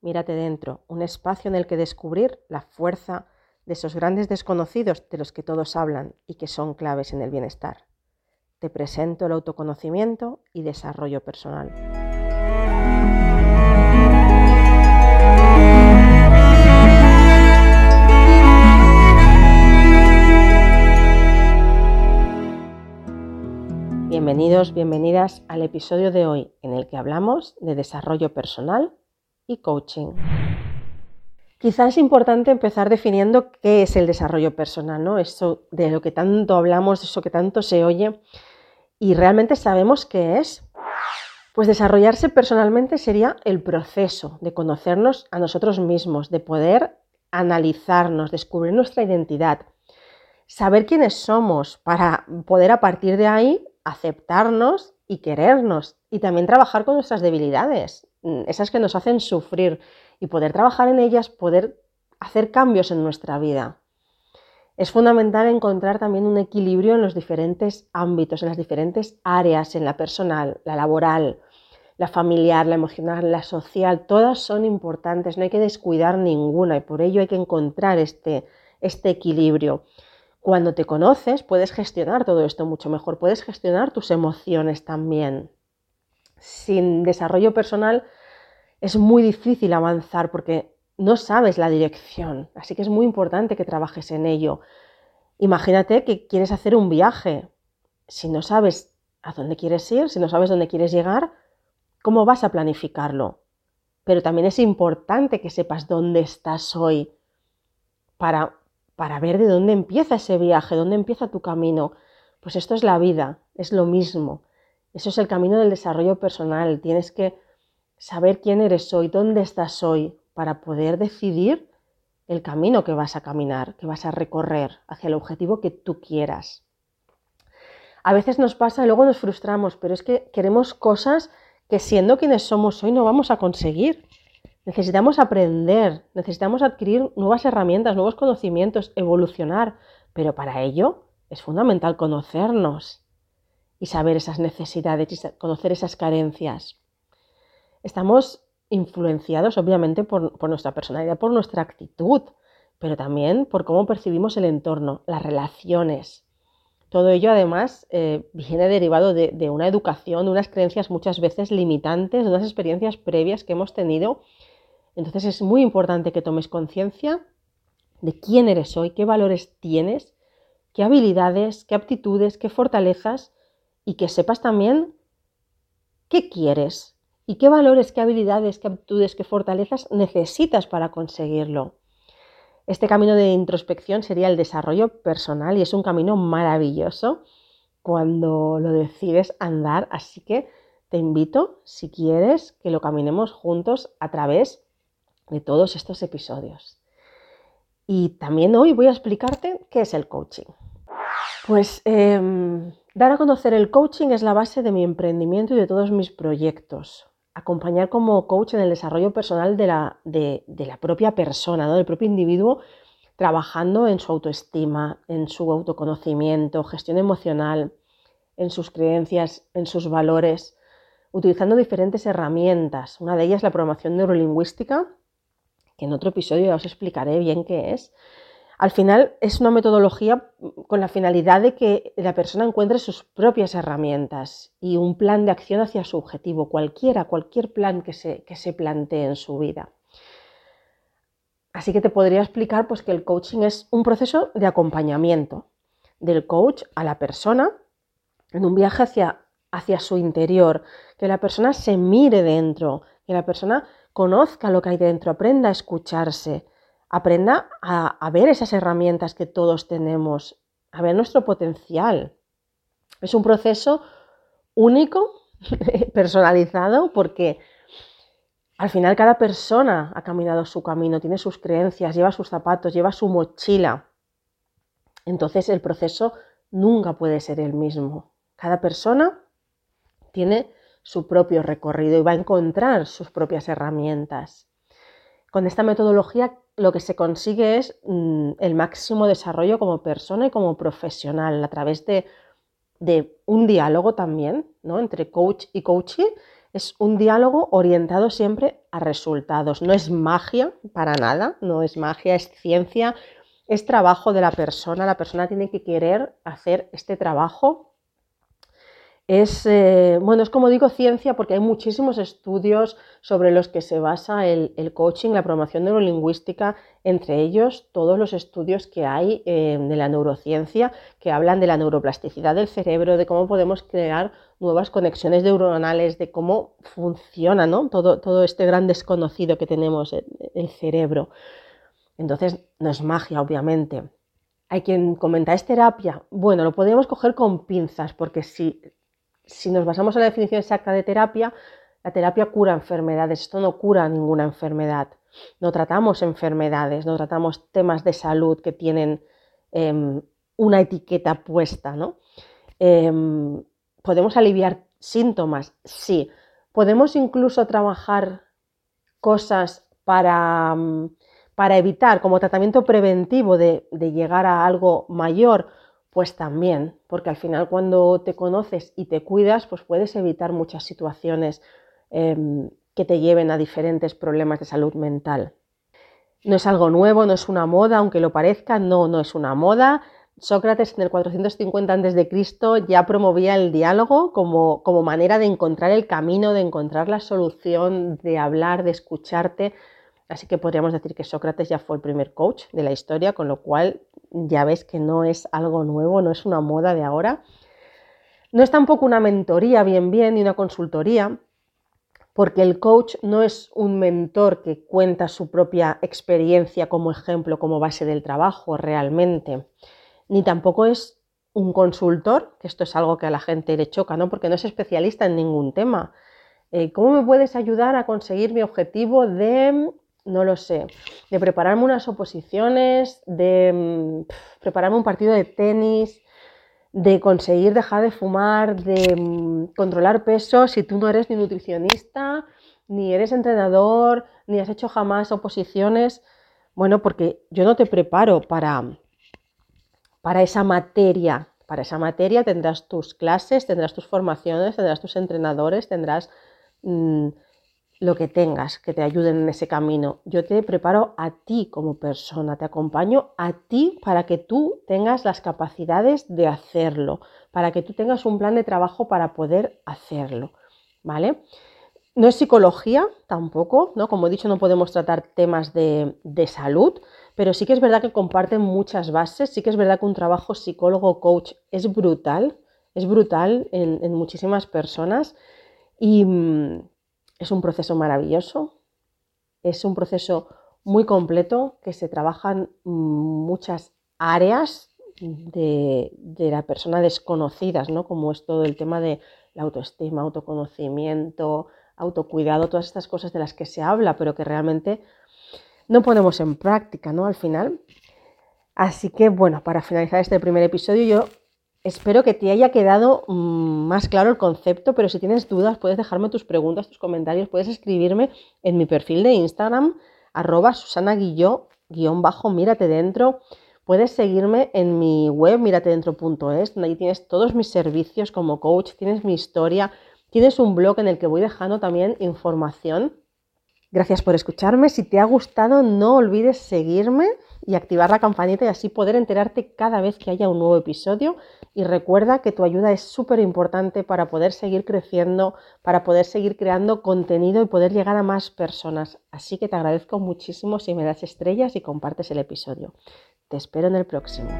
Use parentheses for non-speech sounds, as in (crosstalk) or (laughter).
mírate dentro, un espacio en el que descubrir la fuerza de esos grandes desconocidos de los que todos hablan y que son claves en el bienestar. Te presento el autoconocimiento y desarrollo personal. Bienvenidos, bienvenidas al episodio de hoy en el que hablamos de desarrollo personal y coaching. Quizás es importante empezar definiendo qué es el desarrollo personal, ¿no? Eso de lo que tanto hablamos, eso que tanto se oye, y realmente sabemos qué es. Pues desarrollarse personalmente sería el proceso de conocernos a nosotros mismos, de poder analizarnos, descubrir nuestra identidad, saber quiénes somos para poder a partir de ahí aceptarnos y querernos y también trabajar con nuestras debilidades, esas que nos hacen sufrir y poder trabajar en ellas, poder hacer cambios en nuestra vida. Es fundamental encontrar también un equilibrio en los diferentes ámbitos, en las diferentes áreas, en la personal, la laboral, la familiar, la emocional, la social, todas son importantes, no hay que descuidar ninguna y por ello hay que encontrar este, este equilibrio. Cuando te conoces puedes gestionar todo esto mucho mejor, puedes gestionar tus emociones también. Sin desarrollo personal es muy difícil avanzar porque no sabes la dirección, así que es muy importante que trabajes en ello. Imagínate que quieres hacer un viaje. Si no sabes a dónde quieres ir, si no sabes dónde quieres llegar, ¿cómo vas a planificarlo? Pero también es importante que sepas dónde estás hoy para para ver de dónde empieza ese viaje, dónde empieza tu camino. Pues esto es la vida, es lo mismo. Eso es el camino del desarrollo personal. Tienes que saber quién eres hoy, dónde estás hoy, para poder decidir el camino que vas a caminar, que vas a recorrer hacia el objetivo que tú quieras. A veces nos pasa y luego nos frustramos, pero es que queremos cosas que siendo quienes somos hoy no vamos a conseguir. Necesitamos aprender, necesitamos adquirir nuevas herramientas, nuevos conocimientos, evolucionar, pero para ello es fundamental conocernos y saber esas necesidades y conocer esas carencias. Estamos influenciados obviamente por, nuestra personalidad, por nuestra actitud, pero también por cómo percibimos el entorno, las relaciones. Todo ello además eh, viene derivado de, de, una educación, de unas creencias muchas veces limitantes, de unas experiencias previas que hemos tenido entonces es muy importante que tomes conciencia de quién eres hoy, qué valores tienes, qué habilidades, qué aptitudes, qué fortalezas y que sepas también qué quieres y qué valores, qué habilidades, qué aptitudes, qué fortalezas necesitas para conseguirlo. Este camino de introspección sería el desarrollo personal y es un camino maravilloso cuando lo decides andar, así que te invito, si quieres, que lo caminemos juntos a través de todos estos episodios. Y también hoy voy a explicarte qué es el coaching. Pues em, dar a conocer el coaching es la base de mi emprendimiento y de todos mis proyectos. Acompañar como coach en el desarrollo personal de la, de, la propia persona, del propio individuo, trabajando en su autoestima, en su autoconocimiento, gestión emocional, en sus creencias, en sus valores, utilizando diferentes herramientas. Una de ellas es la programación neurolingüística, que en otro episodio ya os explicaré bien qué es. Al final es una metodología con la finalidad de que la persona encuentre sus propias herramientas y un plan de acción hacia su objetivo, cualquiera, cualquier plan que se, que se plantee en su vida. Así que te podría explicar pues, que el coaching es un proceso de acompañamiento del coach a la persona en un viaje hacia, hacia su interior, que la persona se mire dentro, que la persona conozca lo que hay dentro, aprenda a escucharse, aprenda a, ver esas herramientas que todos tenemos, a ver nuestro potencial. Es un proceso único, (laughs) personalizado, porque al final cada persona ha caminado su camino, tiene sus creencias, lleva sus zapatos, lleva su mochila. Entonces el proceso nunca puede ser el mismo. Cada persona tiene su propio recorrido y va a encontrar sus propias herramientas. Con esta metodología lo que se consigue es mm, el máximo desarrollo como persona y como profesional a través de, un diálogo también ¿no? entre coach y coachee Es un diálogo orientado siempre a resultados. No es magia para nada, no es magia, es ciencia, es trabajo de la persona. La persona tiene que querer hacer este trabajo es, eh, bueno, es como digo ciencia porque hay muchísimos estudios sobre los que se basa el, coaching, la programación neurolingüística, entre ellos todos los estudios que hay eh, de la neurociencia que hablan de la neuroplasticidad del cerebro, de cómo podemos crear nuevas conexiones neuronales, de cómo funciona ¿no? todo, todo este gran desconocido que tenemos, el, el cerebro. Entonces, no es magia, obviamente. Hay quien comenta, ¿es terapia? Bueno, lo podemos coger con pinzas, porque si si nos basamos en la definición exacta de terapia, la terapia cura enfermedades, esto no cura ninguna enfermedad. No tratamos enfermedades, no tratamos temas de salud que tienen em, una etiqueta puesta, ¿no? Em, ¿Podemos aliviar síntomas? Sí. ¿Podemos incluso trabajar cosas para, mm, para evitar, como tratamiento preventivo de llegar a algo mayor? Pues también, porque al final cuando te conoces y te cuidas, pues puedes evitar muchas situaciones em, que te lleven a diferentes problemas de salud mental. No es algo nuevo, no es una moda, aunque lo parezca, no, no es una moda. Sócrates en el 450 a.C. ya promovía el diálogo como, como manera de encontrar el camino, de encontrar la solución, de hablar, de escucharte. Así que podríamos decir que Sócrates ya fue el primer coach de la historia, con lo cual ya ves que no es algo nuevo, no es una moda de ahora. No es tampoco una mentoría bien bien ni una consultoría, porque el coach no es un mentor que cuenta su propia experiencia como ejemplo, como base del trabajo realmente, ni tampoco es un consultor, que esto es algo que a la gente le choca, ¿no? porque no es especialista en ningún tema. Eh, ¿Cómo me puedes ayudar a conseguir mi objetivo de no lo sé, de prepararme unas oposiciones, de mm, prepararme un partido de tenis, de conseguir dejar de fumar, de mm, controlar peso, si tú no eres ni nutricionista, ni eres entrenador, ni has hecho jamás oposiciones. Bueno, porque yo no te preparo para, para esa materia. Para esa materia tendrás tus clases, tendrás tus formaciones, tendrás tus entrenadores, tendrás... Mm, lo que tengas que te ayuden en ese camino. Yo te preparo a ti como persona, te acompaño a ti para que tú tengas las capacidades de hacerlo, para que tú tengas un plan de trabajo para poder hacerlo, ¿vale? No es psicología tampoco, ¿no? Como he dicho, no podemos tratar temas de, salud, pero sí que es verdad que comparten muchas bases, sí que es verdad que un trabajo psicólogo-coach es brutal, es brutal en, en muchísimas personas y mm, es un proceso maravilloso, es un proceso muy completo que se trabajan muchas áreas de, la persona desconocidas, ¿no? como es todo el tema de la autoestima, autoconocimiento, autocuidado, todas estas cosas de las que se habla, pero que realmente no ponemos en práctica, ¿no? Al final. Así que, bueno, para finalizar este primer episodio, yo Espero que te haya quedado mm, más claro el concepto, pero si tienes dudas puedes dejarme tus preguntas, tus comentarios, puedes escribirme en mi perfil de Instagram, arroba Susana Guilló, guion bajo, mírate dentro. Puedes seguirme en mi web, miratedentro.es, donde ahí tienes todos mis servicios como coach, tienes mi historia, tienes un blog en el que voy dejando también información. Gracias por escucharme. Si te ha gustado, no olvides seguirme y activar la campanita y así poder enterarte cada vez que haya un nuevo episodio. Y recuerda que tu ayuda es súper importante para poder seguir creciendo, para poder seguir creando contenido y poder llegar a más personas. Así que te agradezco muchísimo si me das estrellas y compartes el episodio. Te espero en el próximo.